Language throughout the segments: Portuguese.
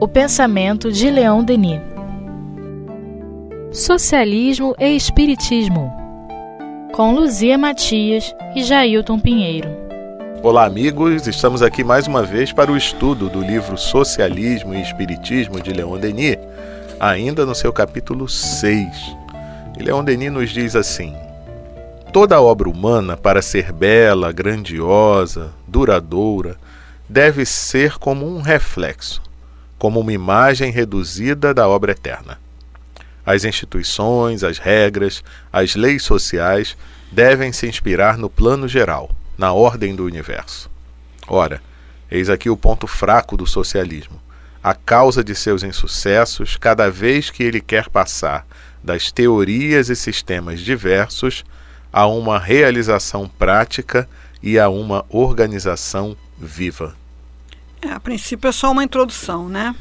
O pensamento de Leon Denis. Socialismo e Espiritismo. Com Luzia Matias e Jailton Pinheiro. Olá, amigos. Estamos aqui mais uma vez para o estudo do livro Socialismo e Espiritismo de Leon Denis, ainda no seu capítulo 6. E Leon Denis nos diz assim: Toda obra humana, para ser bela, grandiosa, duradoura, deve ser como um reflexo, como uma imagem reduzida da obra eterna. As instituições, as regras, as leis sociais devem se inspirar no plano geral, na ordem do universo. Ora, eis aqui o ponto fraco do socialismo, a causa de seus insucessos cada vez que ele quer passar das teorias e sistemas diversos a uma realização prática e a uma organização viva. É, a princípio é só uma introdução, né?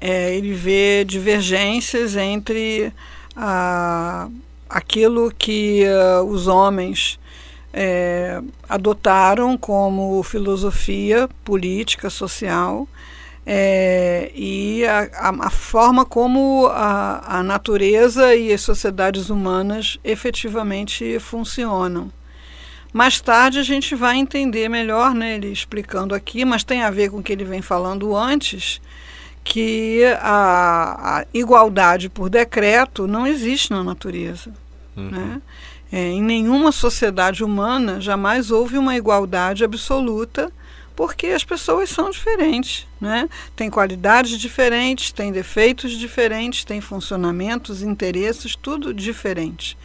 É, ele vê divergências entre ah, aquilo que ah, os homens é, adotaram como filosofia política, social, é, e a, a, a, forma como a, a natureza e as sociedades humanas efetivamente funcionam. Mais tarde a gente vai entender melhor, né, ele explicando aqui, mas tem a ver com o que ele vem falando antes, que a, a igualdade por decreto não existe na natureza. Uhum. Né? É, em nenhuma sociedade humana jamais houve uma igualdade absoluta porque as pessoas são diferentes, né? Tem qualidades diferentes, tem defeitos diferentes, tem funcionamentos, interesses, tudo diferente.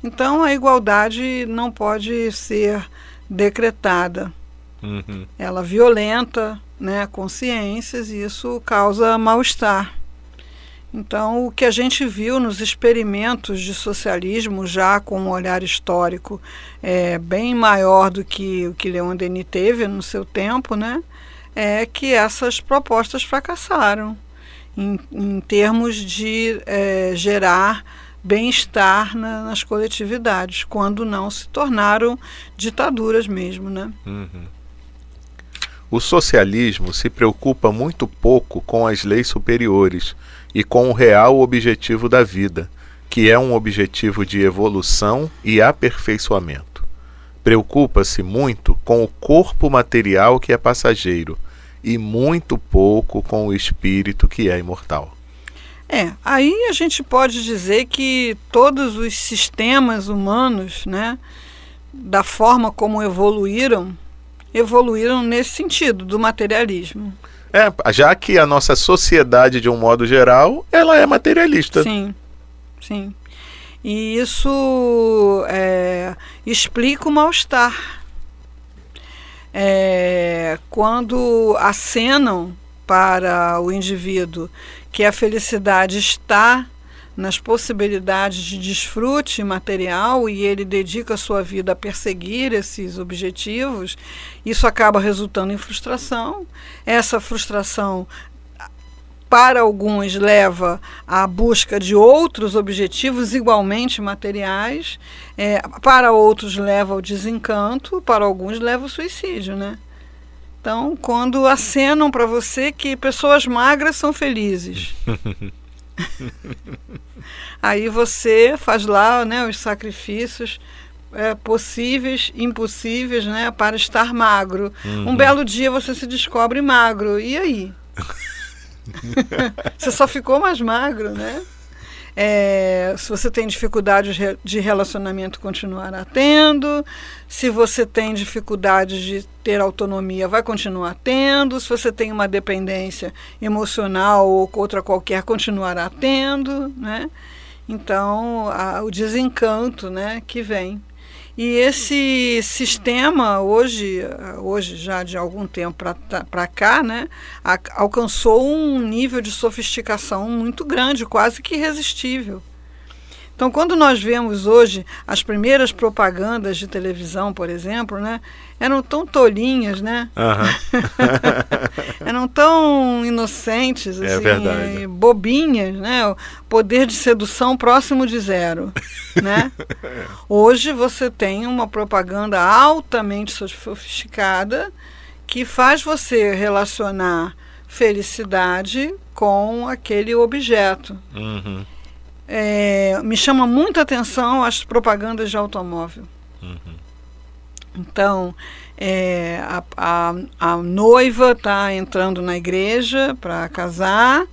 Então a igualdade não pode ser decretada. Uhum. Ela violenta né, consciências e isso causa mal-estar. Então, o que a gente viu nos experimentos de socialismo, já com um olhar histórico é, bem maior do que o que Leon Denis teve no seu tempo, né, é que essas propostas fracassaram em, em termos de é, gerar bem-estar na, nas coletividades, quando não se tornaram ditaduras mesmo. Né? Uhum. O socialismo se preocupa muito pouco com as leis superiores e com o real objetivo da vida, que é um objetivo de evolução e aperfeiçoamento. Preocupa-se muito com o corpo material que é passageiro e muito pouco com o espírito que é imortal. É, aí a gente pode dizer que todos os sistemas humanos, né, da forma como evoluíram, evoluíram nesse sentido do materialismo. É, já que a nossa sociedade, de um modo geral, ela é materialista. Sim, sim. E isso é, explica o mal-estar. É, quando acenam para o indivíduo que a felicidade está nas possibilidades de desfrute material e ele dedica sua vida a perseguir esses objetivos, isso acaba resultando em frustração. Essa frustração para alguns leva à busca de outros objetivos igualmente materiais, é, para outros leva ao desencanto, para alguns leva ao suicídio, né? Então, quando acenam para você que pessoas magras são felizes, Aí você faz lá né, os sacrifícios é, possíveis, impossíveis, né, para estar magro. Uhum. Um belo dia você se descobre magro. E aí? você só ficou mais magro, né? É, se você tem dificuldades de relacionamento, continuará tendo. Se você tem dificuldades de ter autonomia, vai continuar tendo. Se você tem uma dependência emocional ou outra qualquer, continuará tendo. Né? Então, a, o desencanto né, que vem. E esse sistema hoje, hoje já de algum tempo para cá, né, a, alcançou um nível de sofisticação muito grande, quase que irresistível. Então, quando nós vemos hoje as primeiras propagandas de televisão, por exemplo, né, eram tão tolinhas, né? Uhum. eram tão inocentes, é assim, bobinhas, né? O poder de sedução próximo de zero, né? Hoje você tem uma propaganda altamente sofisticada que faz você relacionar felicidade com aquele objeto. Uhum. É, me chama muita atenção as propagandas de automóvel. Uhum. Então, é, a, a, a, noiva está entrando na igreja para casar,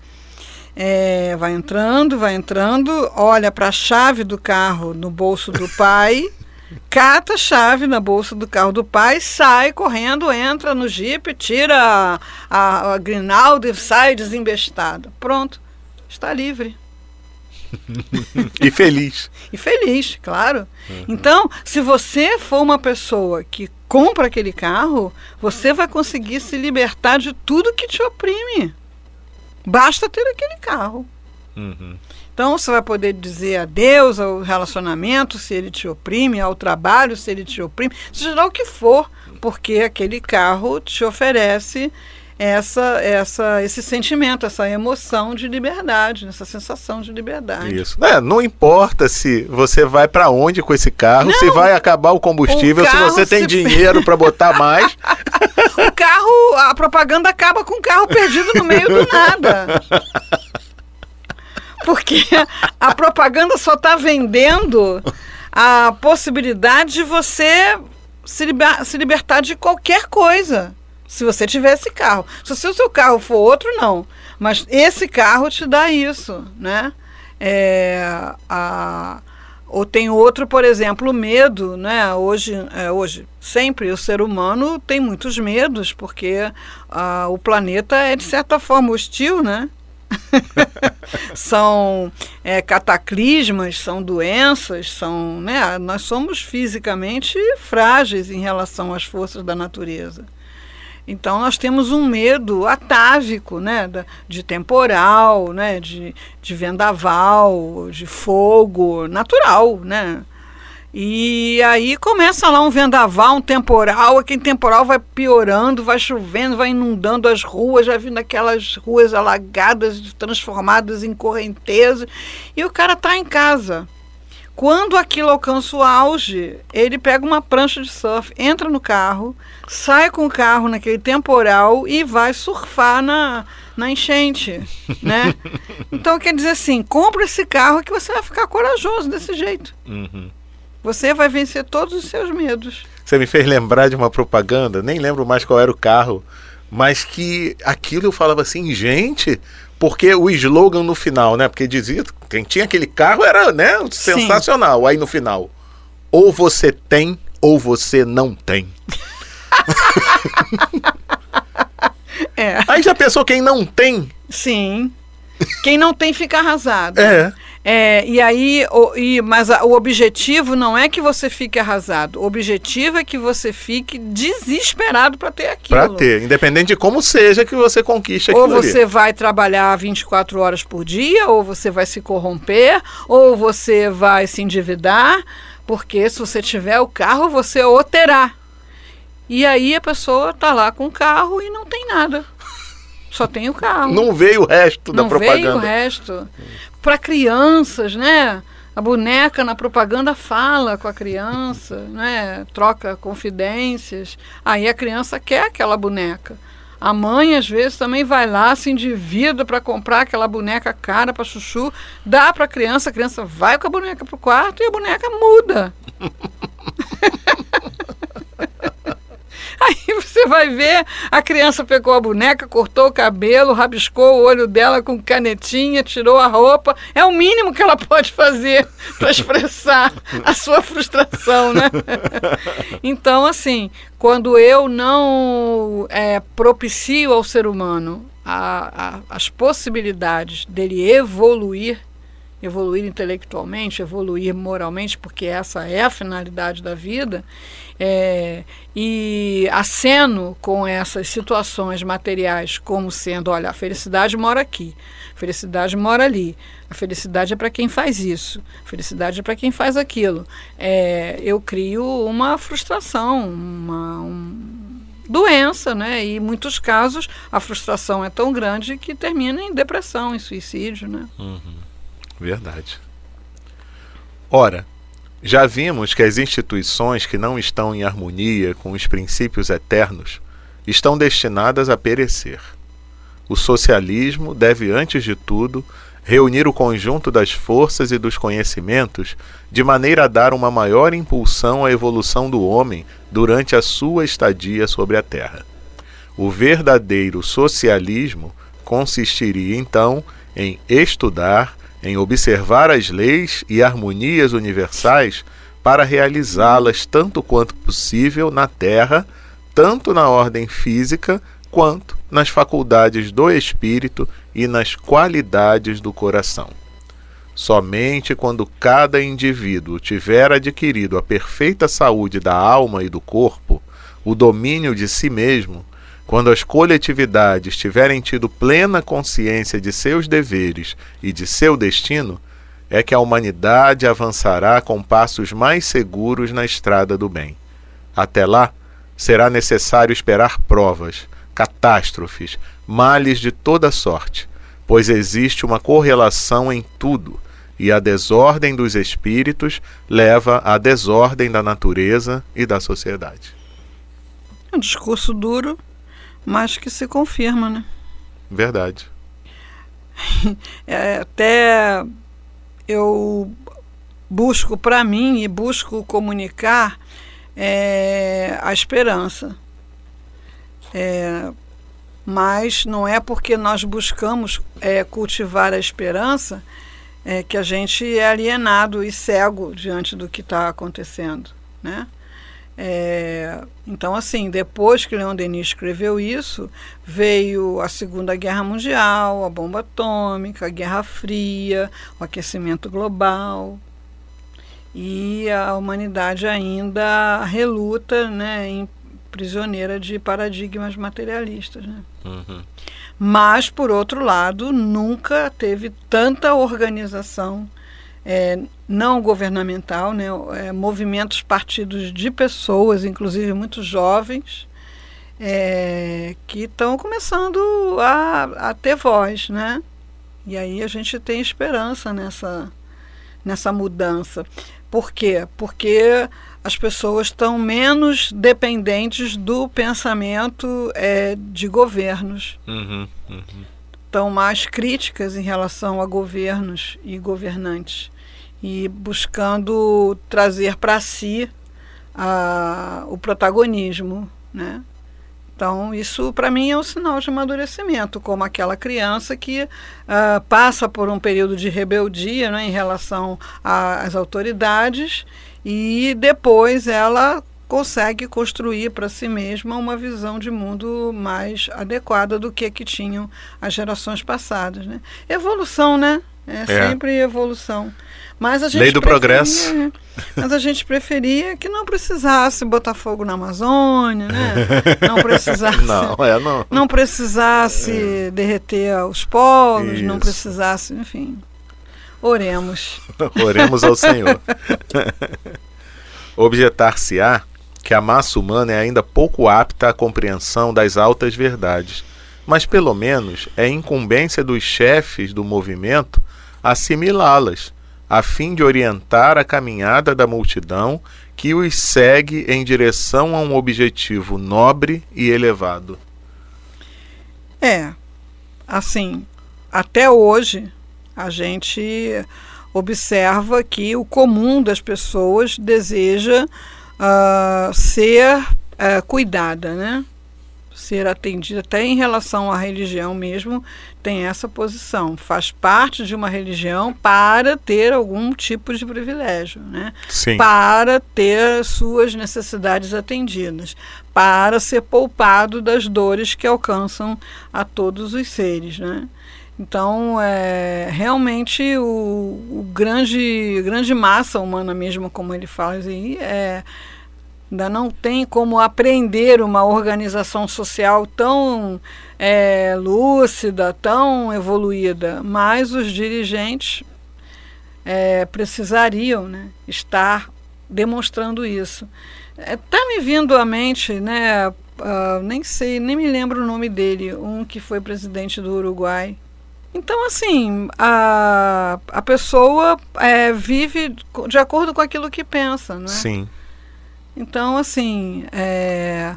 é, vai entrando, vai entrando, olha para a chave do carro no bolso do pai, cata a chave na bolsa do carro do pai, sai correndo, entra no jipe, tira a, a, a grinalda e sai desembestada. Pronto, está livre. E feliz. E feliz, claro. Uhum. Então, se você for uma pessoa que compra aquele carro, você vai conseguir se libertar de tudo que te oprime. Basta ter aquele carro. Uhum. Então você vai poder dizer adeus ao relacionamento se ele te oprime, ao trabalho se ele te oprime, seja lá o que for, porque aquele carro te oferece essa, essa, esse sentimento, essa emoção de liberdade, essa sensação de liberdade. Isso. É, não importa se você vai para onde com esse carro, não, se vai acabar o combustível, o se você tem se... dinheiro para botar mais. o carro, a propaganda acaba com o carro perdido no meio do nada. Porque a propaganda só está vendendo a possibilidade de você se, liber, se libertar de qualquer coisa se você tiver esse carro. Se o seu carro for outro, não. Mas esse carro te dá isso, né? É, a, ou tem outro, por exemplo, medo, né? Hoje, é, hoje, sempre o ser humano tem muitos medos, porque a, o planeta é, de certa forma, hostil, né? são é, cataclismas, são doenças, são, né? Nós somos fisicamente frágeis em relação às forças da natureza. Então nós temos um medo atávico, né, de temporal, né, de, de vendaval, de fogo, natural, né? E aí começa lá um vendaval, um temporal, aquele temporal vai piorando, vai chovendo, vai inundando as ruas, já vindo aquelas ruas alagadas, transformadas em correntezas, e o cara está em casa. Quando aquilo alcança o auge, ele pega uma prancha de surf, entra no carro, sai com o carro naquele temporal e vai surfar na, na enchente, né? Então quer dizer assim, compra esse carro que você vai ficar corajoso desse jeito. Uhum. Você vai vencer todos os seus medos. Você me fez lembrar de uma propaganda, nem lembro mais qual era o carro, mas que aquilo eu falava assim, gente, porque o slogan no final, né? Porque dizia, quem tinha aquele carro era, né, sensacional. Sim. Aí no final, ou você tem ou você não tem. é. Aí já pensou quem não tem? Sim. Quem não tem fica arrasado. É. É, e aí, o, e, mas a, o objetivo não é que você fique arrasado. O objetivo é que você fique desesperado para ter aquilo. Para ter, independente de como seja que você conquiste aquilo. Ou você ali. vai trabalhar 24 horas por dia, ou você vai se corromper, ou você vai se endividar, porque se você tiver o carro, você o terá. E aí a pessoa está lá com o carro e não tem nada. Só tem o carro. Não veio o resto da não propaganda. Não veio o resto para crianças, né? A boneca na propaganda fala com a criança, né? Troca confidências. Aí a criança quer aquela boneca. A mãe, às vezes, também vai lá, se endivida para comprar aquela boneca cara para chuchu, dá para a criança, a criança vai com a boneca para o quarto e a boneca muda. Aí você vai ver, a criança pegou a boneca, cortou o cabelo, rabiscou o olho dela com canetinha, tirou a roupa. É o mínimo que ela pode fazer para expressar a sua frustração, né? Então, assim, quando eu não é, propicio ao ser humano a, a, as possibilidades dele evoluir, evoluir intelectualmente, evoluir moralmente, porque essa é a finalidade da vida, é, e aceno com essas situações materiais como sendo, olha, a felicidade mora aqui, a felicidade mora ali, a felicidade é para quem faz isso, a felicidade é para quem faz aquilo. É, eu crio uma frustração, uma um, doença, né? E em muitos casos a frustração é tão grande que termina em depressão, em suicídio, né? Uhum. Verdade. Ora, já vimos que as instituições que não estão em harmonia com os princípios eternos estão destinadas a perecer. O socialismo deve, antes de tudo, reunir o conjunto das forças e dos conhecimentos de maneira a dar uma maior impulsão à evolução do homem durante a sua estadia sobre a Terra. O verdadeiro socialismo consistiria então em estudar, em observar as leis e harmonias universais para realizá-las tanto quanto possível na Terra, tanto na ordem física quanto nas faculdades do espírito e nas qualidades do coração. Somente quando cada indivíduo tiver adquirido a perfeita saúde da alma e do corpo, o domínio de si mesmo, quando as coletividades tiverem tido plena consciência de seus deveres e de seu destino, é que a humanidade avançará com passos mais seguros na estrada do bem. Até lá, será necessário esperar provas, catástrofes, males de toda sorte, pois existe uma correlação em tudo, e a desordem dos espíritos leva à desordem da natureza e da sociedade. É um discurso duro, mas que se confirma, né? Verdade. É, até eu busco para mim e busco comunicar é, a esperança. É, mas não é porque nós buscamos é, cultivar a esperança é, que a gente é alienado e cego diante do que está acontecendo, né? É, então, assim, depois que Leon Denis escreveu isso, veio a Segunda Guerra Mundial, a bomba atômica, a Guerra Fria, o aquecimento global. E a humanidade ainda reluta né, em prisioneira de paradigmas materialistas. Né? Uhum. Mas, por outro lado, nunca teve tanta organização é, não governamental, né, é, movimentos partidos de pessoas, inclusive muito jovens, é, que estão começando a, a, ter voz, né? E aí a gente tem esperança nessa, nessa mudança. Por quê? Porque as pessoas estão menos dependentes do pensamento é, de governos. Uhum, uhum. Estão mais críticas em relação a governos e governantes e buscando trazer para si a, o protagonismo, né? Então, isso para mim é um sinal de amadurecimento, como aquela criança que uh, passa por um período de rebeldia né, em relação às autoridades e depois ela consegue construir para si mesma uma visão de mundo mais adequada do que que tinham as gerações passadas. Né? Evolução, né? É, é. sempre evolução. Mas a gente Lei do progresso. É, mas a gente preferia que não precisasse botar fogo na Amazônia, né? Não precisasse. não, é, não. não precisasse é. derreter os polos, Isso. não precisasse, enfim. Oremos. Oremos ao Senhor. Objetar-se-á que a massa humana é ainda pouco apta à compreensão das altas verdades, mas pelo menos é incumbência dos chefes do movimento assimilá-las a fim de orientar a caminhada da multidão que os segue em direção a um objetivo nobre e elevado. É, assim, até hoje a gente observa que o comum das pessoas deseja uh, ser uh, cuidada, né? Ser atendida, até em relação à religião mesmo, tem essa posição. Faz parte de uma religião para ter algum tipo de privilégio, né? Sim. para ter suas necessidades atendidas, para ser poupado das dores que alcançam a todos os seres. Né? Então, é, realmente, o, o grande, grande massa humana mesmo, como ele fala aí, é ainda não tem como aprender uma organização social tão é, lúcida, tão evoluída, mas os dirigentes é, precisariam né, estar demonstrando isso. Está é, me vindo à mente, né, uh, nem sei, nem me lembro o nome dele, um que foi presidente do Uruguai. Então, assim, a, a pessoa é, vive de acordo com aquilo que pensa, não é? Sim. Então, assim, é,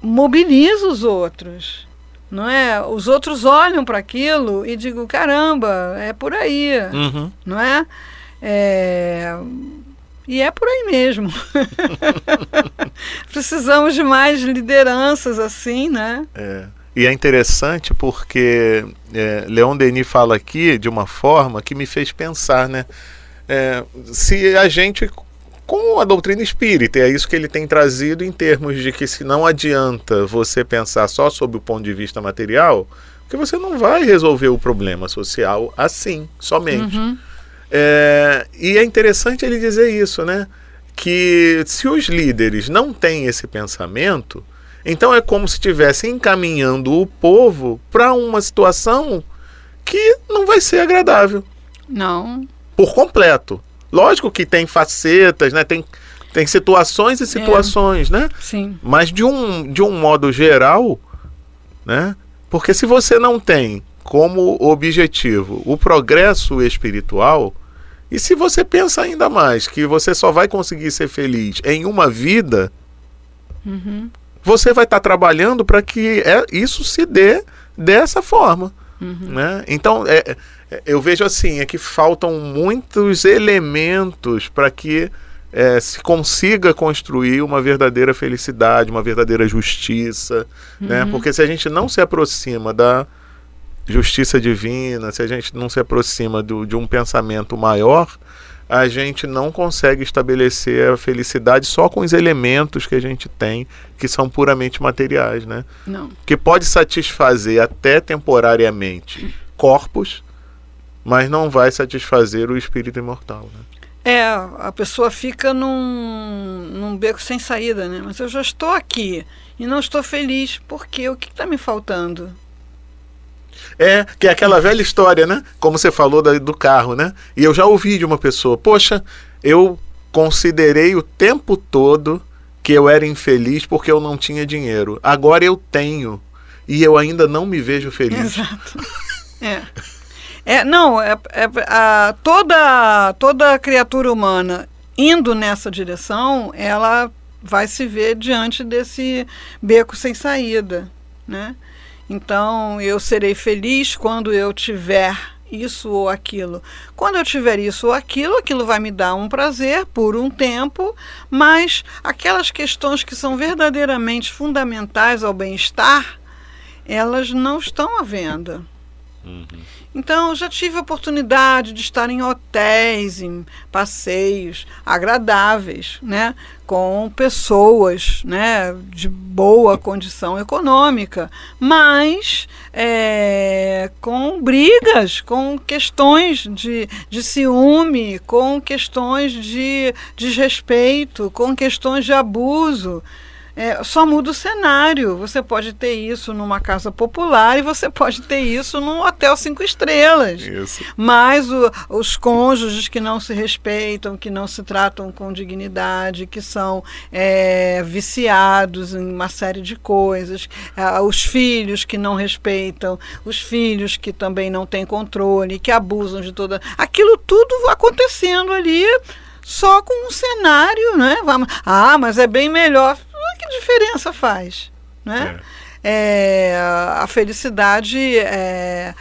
mobiliza os outros. Não é? Os outros olham para aquilo e digam, caramba, é por aí. Uhum. Não é? é... E é por aí mesmo. Precisamos de mais lideranças assim, né? É. E é interessante porque é, Leon Denis fala aqui de uma forma que me fez pensar, né? É, se a gente, com a doutrina espírita, é isso que ele tem trazido em termos de que se não adianta você pensar só sob o ponto de vista material, porque você não vai resolver o problema social assim, somente. Uhum. É, e é interessante ele dizer isso, né? Que se os líderes não têm esse pensamento, então é como se estivessem encaminhando o povo para uma situação que não vai ser agradável. Não. Por completo. Lógico que tem facetas, né? Tem, tem situações e situações, é. né? Sim. Mas de um, de um modo geral, né? Porque se você não tem como objetivo o progresso espiritual, e se você pensa ainda mais que você só vai conseguir ser feliz em uma vida, uhum. você vai estar tá trabalhando para que é, isso se dê dessa forma. Uhum. Né? Então, é, é, eu vejo assim, é que faltam muitos elementos para que é, se consiga construir uma verdadeira felicidade, uma verdadeira justiça, né? Uhum. Porque se a gente não se aproxima da justiça divina, se a gente não se aproxima do, de um pensamento maior, a gente não consegue estabelecer a felicidade só com os elementos que a gente tem, que são puramente materiais, né? Não. Que pode satisfazer até temporariamente corpos, mas não vai satisfazer o espírito imortal, né? É, a pessoa fica num, num beco sem saída, né? Mas eu já estou aqui e não estou feliz. Por quê? O que está me faltando? É, que é aquela velha história, né? Como você falou da, do carro, né? E eu já ouvi de uma pessoa, poxa, eu considerei o tempo todo que eu era infeliz porque eu não tinha dinheiro. Agora eu tenho e eu ainda não me vejo feliz. Exato. É. É, não, é, é, a, toda, toda criatura humana indo nessa direção, ela vai se ver diante desse beco sem saída, né? Então, eu serei feliz quando eu tiver isso ou aquilo. Quando eu tiver isso ou aquilo, aquilo vai me dar um prazer por um tempo, mas aquelas questões que são verdadeiramente fundamentais ao bem-estar, elas não estão à venda. Então, já tive a oportunidade de estar em hotéis, em passeios agradáveis, né, com pessoas né, de boa condição econômica, mas é, com brigas, com questões de, de ciúme, com questões de desrespeito, com questões de abuso. É, só muda o cenário. Você pode ter isso numa casa popular e você pode ter isso num hotel cinco estrelas. Isso. Mas o, os cônjuges que não se respeitam, que não se tratam com dignidade, que são é, viciados em uma série de coisas, é, os filhos que não respeitam, os filhos que também não têm controle, que abusam de toda. Aquilo tudo acontecendo ali só com um cenário, né? Ah, mas é bem melhor que diferença faz? Né? É. É, a felicidade é,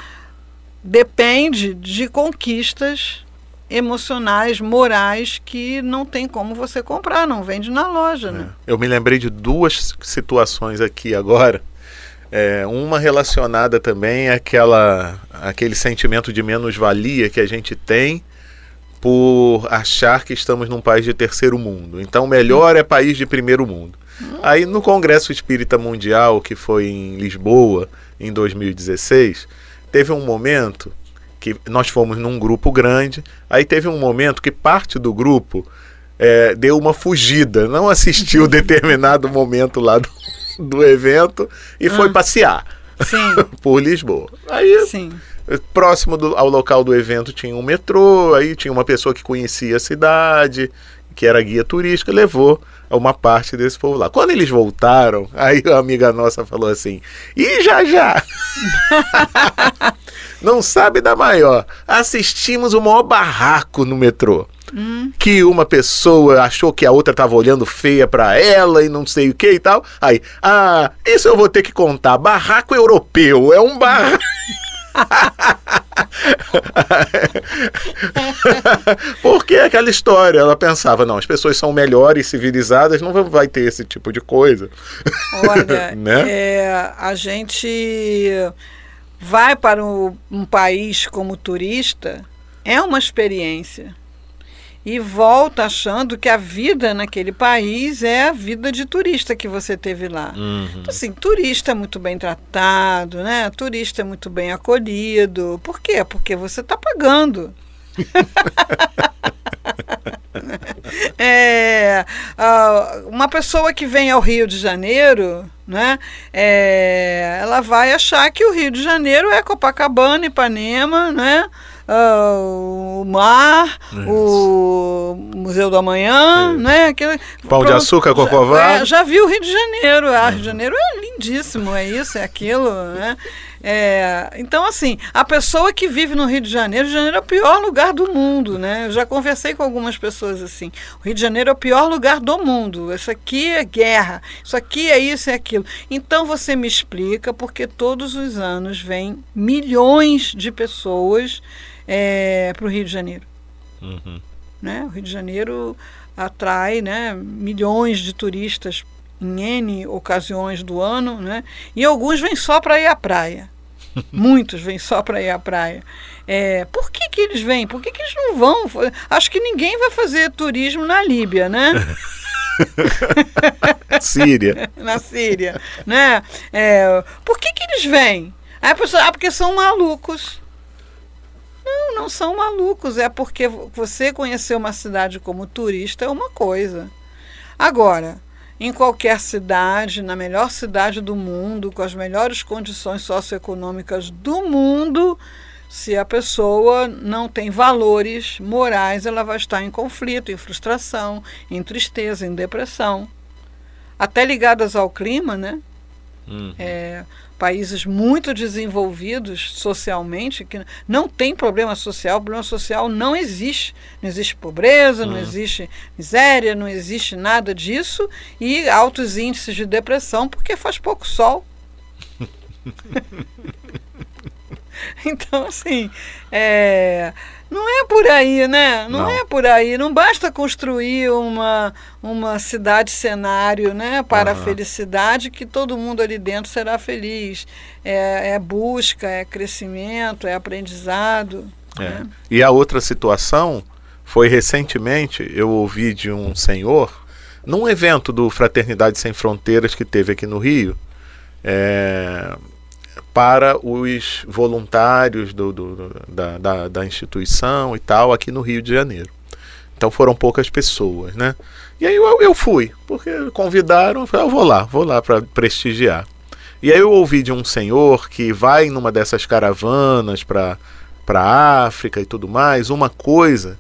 depende de conquistas emocionais, morais que não tem como você comprar, não vende na loja. Né? É. Eu me lembrei de duas situações aqui agora. É, uma relacionada também àquela, àquele sentimento de menos-valia que a gente tem por achar que estamos num país de terceiro mundo. Então, melhor é país de primeiro mundo. Aí no Congresso Espírita Mundial, que foi em Lisboa, em 2016, teve um momento que nós fomos num grupo grande, aí teve um momento que parte do grupo é, deu uma fugida, não assistiu determinado momento lá do, do evento e ah. foi passear por Lisboa. Aí, Sim. próximo do, ao local do evento tinha um metrô, aí tinha uma pessoa que conhecia a cidade, que era guia turística, levou uma parte desse povo lá. Quando eles voltaram, aí a amiga nossa falou assim: e já já! Não sabe da maior. Assistimos o maior barraco no metrô. Hum. Que uma pessoa achou que a outra estava olhando feia para ela e não sei o que e tal. Aí, ah, isso eu vou ter que contar. Barraco europeu é um barraco. Porque aquela história, ela pensava, não, as pessoas são melhores, civilizadas, não vai ter esse tipo de coisa. Olha, né? é, a gente vai para um, um país como turista, é uma experiência e volta achando que a vida naquele país é a vida de turista que você teve lá. Uhum. Então, assim, turista é muito bem tratado, né? Turista é muito bem acolhido. Por quê? Porque você está pagando. é, uma pessoa que vem ao Rio de Janeiro, né, é, ela vai achar que o Rio de Janeiro é Copacabana, Ipanema, né, uh, o mar, Isso. o Museu do Amanhã, é. né? Aquele, Pão pronto, de açúcar, cocová. Já, é, já vi o Rio de Janeiro. Ah, Rio de Janeiro é lindíssimo, é isso, é aquilo, né? É, então, assim, a pessoa que vive no Rio de Janeiro, Rio de Janeiro é o pior lugar do mundo, né? Eu já conversei com algumas pessoas assim. O Rio de Janeiro é o pior lugar do mundo. Isso aqui é guerra, isso aqui é isso e é aquilo. Então você me explica porque todos os anos vêm milhões de pessoas é, para o Rio de Janeiro. Uhum. Né? O Rio de Janeiro atrai né, milhões de turistas em N ocasiões do ano, né? e alguns vêm só para ir à praia. Muitos vêm só para ir à praia. É, por que, que eles vêm? Por que, que eles não vão? Acho que ninguém vai fazer turismo na Líbia, né? Síria. na Síria, né? É, por que, que eles vêm? Aí a pessoa, ah, porque são malucos. Não, não são malucos. É porque você conhecer uma cidade como turista é uma coisa. Agora, em qualquer cidade, na melhor cidade do mundo, com as melhores condições socioeconômicas do mundo, se a pessoa não tem valores morais, ela vai estar em conflito, em frustração, em tristeza, em depressão. Até ligadas ao clima, né? Uhum. É, países muito desenvolvidos socialmente, que não tem problema social, problema social não existe. Não existe pobreza, uhum. não existe miséria, não existe nada disso, e altos índices de depressão porque faz pouco sol. então, assim, é, não é por aí, né? Não, não, é por aí. Não basta construir uma, uma cidade cenário né, para uhum. a felicidade que todo mundo ali dentro será feliz. É, é busca, é crescimento, é aprendizado. É. Né? E a outra situação foi recentemente, eu ouvi de um senhor, num evento do Fraternidade Sem Fronteiras que teve aqui no Rio. É, para os voluntários do, do, da, da, da, instituição e tal aqui no Rio de Janeiro. Então foram poucas pessoas, né? E aí eu, eu fui, porque convidaram, eu falei, eu vou lá, vou lá para prestigiar. E aí eu ouvi de um senhor que vai numa dessas caravanas para para África e tudo mais, uma coisa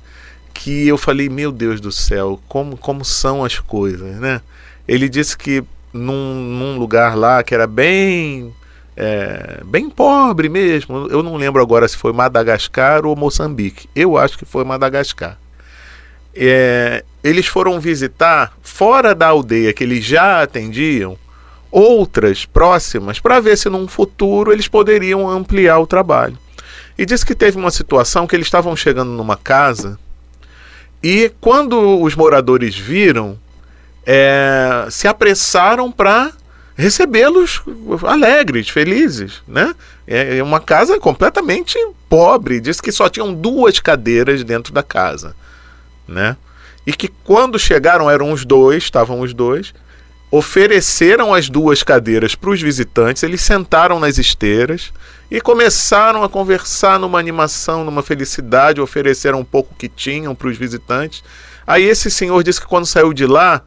que eu falei, meu Deus do céu, como, como são as coisas, né? Ele disse que num, num lugar lá que era bem é, bem pobre mesmo. Eu não lembro agora se foi Madagascar ou Moçambique. Eu acho que foi Madagascar. É, eles foram visitar, fora da aldeia que eles já atendiam, outras próximas para ver se num futuro eles poderiam ampliar o trabalho. E disse que teve uma situação que eles estavam chegando numa casa e quando os moradores viram, é, se apressaram para recebê-los alegres, felizes, né? É, é uma casa completamente pobre, diz que só tinham duas cadeiras dentro da casa, né? E que quando chegaram eram os dois, estavam os dois, ofereceram as duas cadeiras para os visitantes, eles sentaram nas esteiras e começaram a conversar numa animação, numa felicidade, ofereceram um pouco que tinham para os visitantes. Aí esse senhor disse que quando saiu de lá,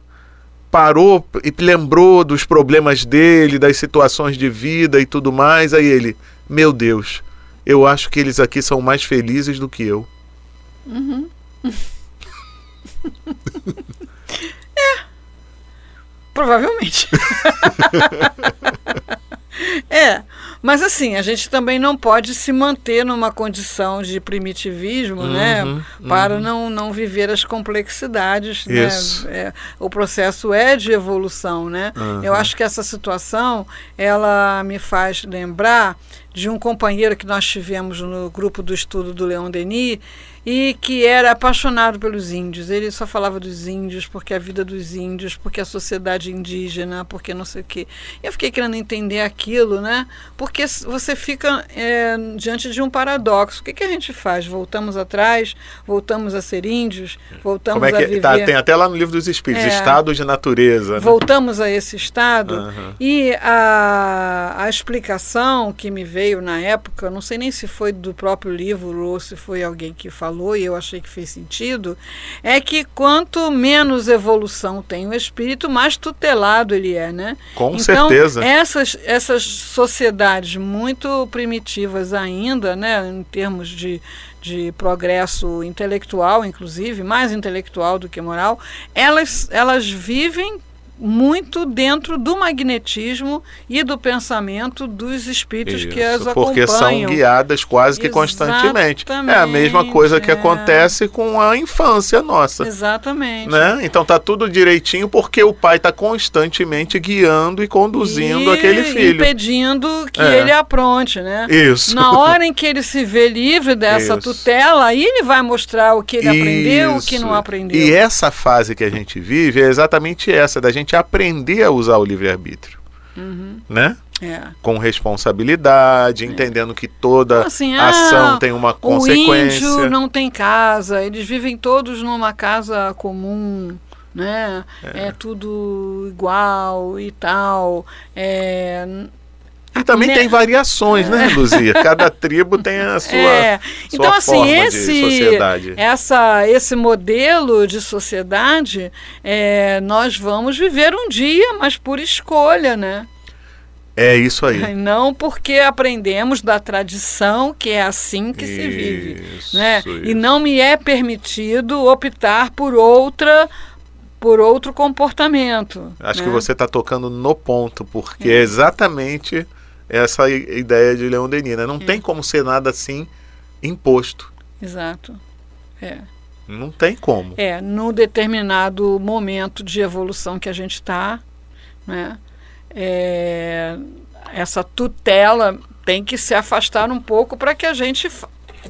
parou e lembrou dos problemas dele, das situações de vida e tudo mais. Aí ele, meu Deus, eu acho que eles aqui são mais felizes do que eu. Uhum. é, provavelmente. é, Mas assim, a gente também não pode se manter numa condição de primitivismo, né? Uhum, Para uhum. não, não viver as complexidades. Isso. Né? É, o processo é de evolução, né? Uhum. Eu acho que essa situação, ela me faz lembrar de um companheiro que nós tivemos no grupo do estudo do Leon Denis, e que era apaixonado pelos índios. Ele só falava dos índios, porque a vida dos índios, porque a sociedade indígena, porque não sei o quê. Eu fiquei querendo entender aquilo, né? Porque você fica é, diante de um paradoxo. O que, que a gente faz? Voltamos atrás? Voltamos a ser índios? Voltamos Como é a que viver... tá, tem até lá no livro dos espíritos, É. estado de natureza. né? Voltamos a esse estado Aham. e a, a explicação que me veio na época, não sei nem se foi do próprio livro ou se foi alguém que falou e eu achei que fez sentido, é que quanto menos evolução tem o espírito, mais tutelado ele é, né? Com então, certeza. Essas, essas sociedades muito primitivas ainda, né, em termos de, de progresso intelectual, inclusive, mais intelectual do que moral, elas, elas vivem muito dentro do magnetismo e do pensamento dos espíritos que as Isso, porque são acompanham. guiadas quase que constantemente. É a mesma coisa que é. acontece com a infância nossa. Exatamente. Né? Então tá tudo direitinho porque o pai está constantemente guiando e conduzindo E aquele filho. impedindo que É. ele apronte, né? Isso. Na hora em que ele se vê livre dessa Isso. tutela, aí ele vai mostrar o que ele aprendeu, o que Isso. não aprendeu. E essa fase que a gente vive é exatamente essa, da gente aprender a usar o livre-arbítrio. Uhum. Né? É. Com responsabilidade, entendendo que toda Então, assim, ação ah, tem uma O consequência. índio não tem casa, eles vivem todos numa casa comum, né? É, tudo igual e tal. É, E também né? tem variações, né, Luzia? Cada tribo tem a sua, é. sua Então, assim, forma esse, de sociedade. essa, esse modelo de sociedade, é, nós vamos viver um dia, mas por escolha, né? É isso aí. Não porque aprendemos da tradição que é assim que se vive. Isso, né? isso. E não me é permitido optar por outra por outro comportamento. Acho né? que você está tocando no ponto, porque é exatamente essa ideia de Leon Denis. né? Não Hum. tem como ser nada assim imposto. Exato. É. Não tem como. É, no determinado momento de evolução que a gente está, né, é, essa tutela tem que se afastar um pouco para que a gente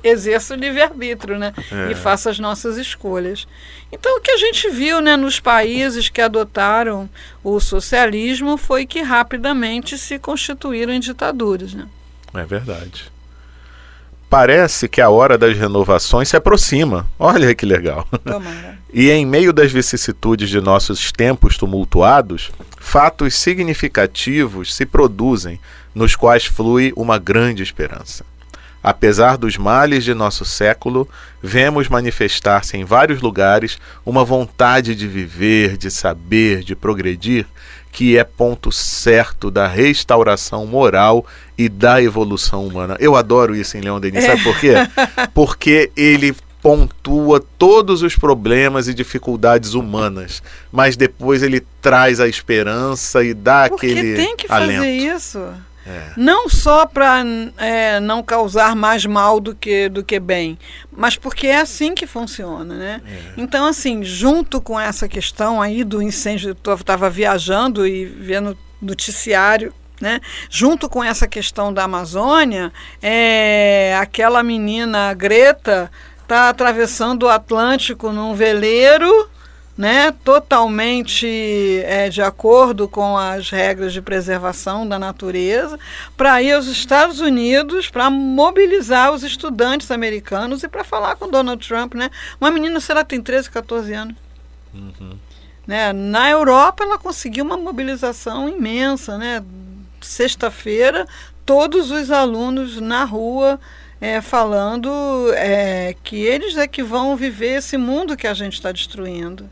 exerça o livre-arbítrio né, É. e faça as nossas escolhas. Então, o que a gente viu né, nos países que adotaram o socialismo foi que rapidamente se constituíram em ditaduras. Né? É verdade. Parece que a hora das renovações se aproxima. Olha que legal. Tomara. E em meio das vicissitudes de nossos tempos tumultuados, fatos significativos se produzem, nos quais flui uma grande esperança. Apesar dos males de nosso século, vemos manifestar-se em vários lugares uma vontade de viver, de saber, de progredir, que é ponto certo da restauração moral e da evolução humana. Eu adoro isso em Leon Denis, sabe por quê? Porque ele pontua todos os problemas e dificuldades humanas, mas depois ele traz a esperança e dá Porque aquele tem que fazer alento. isso. É. Não só para não causar mais mal do que, do que bem, mas porque é assim que funciona, né? Então, assim, junto com essa questão aí do incêndio, eu estava viajando e vendo noticiário, né? Junto com essa questão da Amazônia, é, aquela menina Greta está atravessando o Atlântico num veleiro né, totalmente é, de acordo com as regras de preservação da natureza, para ir aos Estados Unidos para mobilizar os estudantes americanos e para falar com Donald Trump. Né? Uma menina, sei lá, tem 13, 14 anos. Né? Na Europa, ela conseguiu uma mobilização imensa. Né? Sexta-feira, todos os alunos na rua é, falando é, que eles é que vão viver esse mundo que a gente está destruindo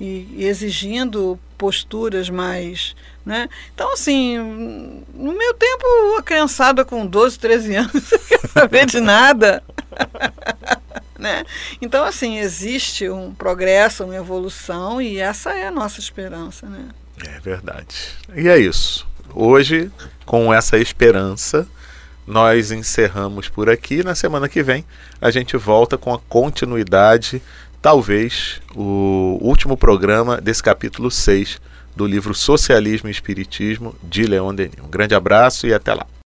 e, exigindo posturas mais. Né? Então, assim, no meu tempo, a criançada com 12, 13 anos não quer saber de nada. né? Então, assim, existe um progresso, uma evolução, e essa é a nossa esperança. Né? É verdade. E é isso. hoje, com essa esperança, nós encerramos por aqui. Na semana que vem, a gente volta com a continuidade, talvez o último programa desse capítulo 6 do livro Socialismo e Espiritismo de Leon Denis. Um grande abraço e até lá.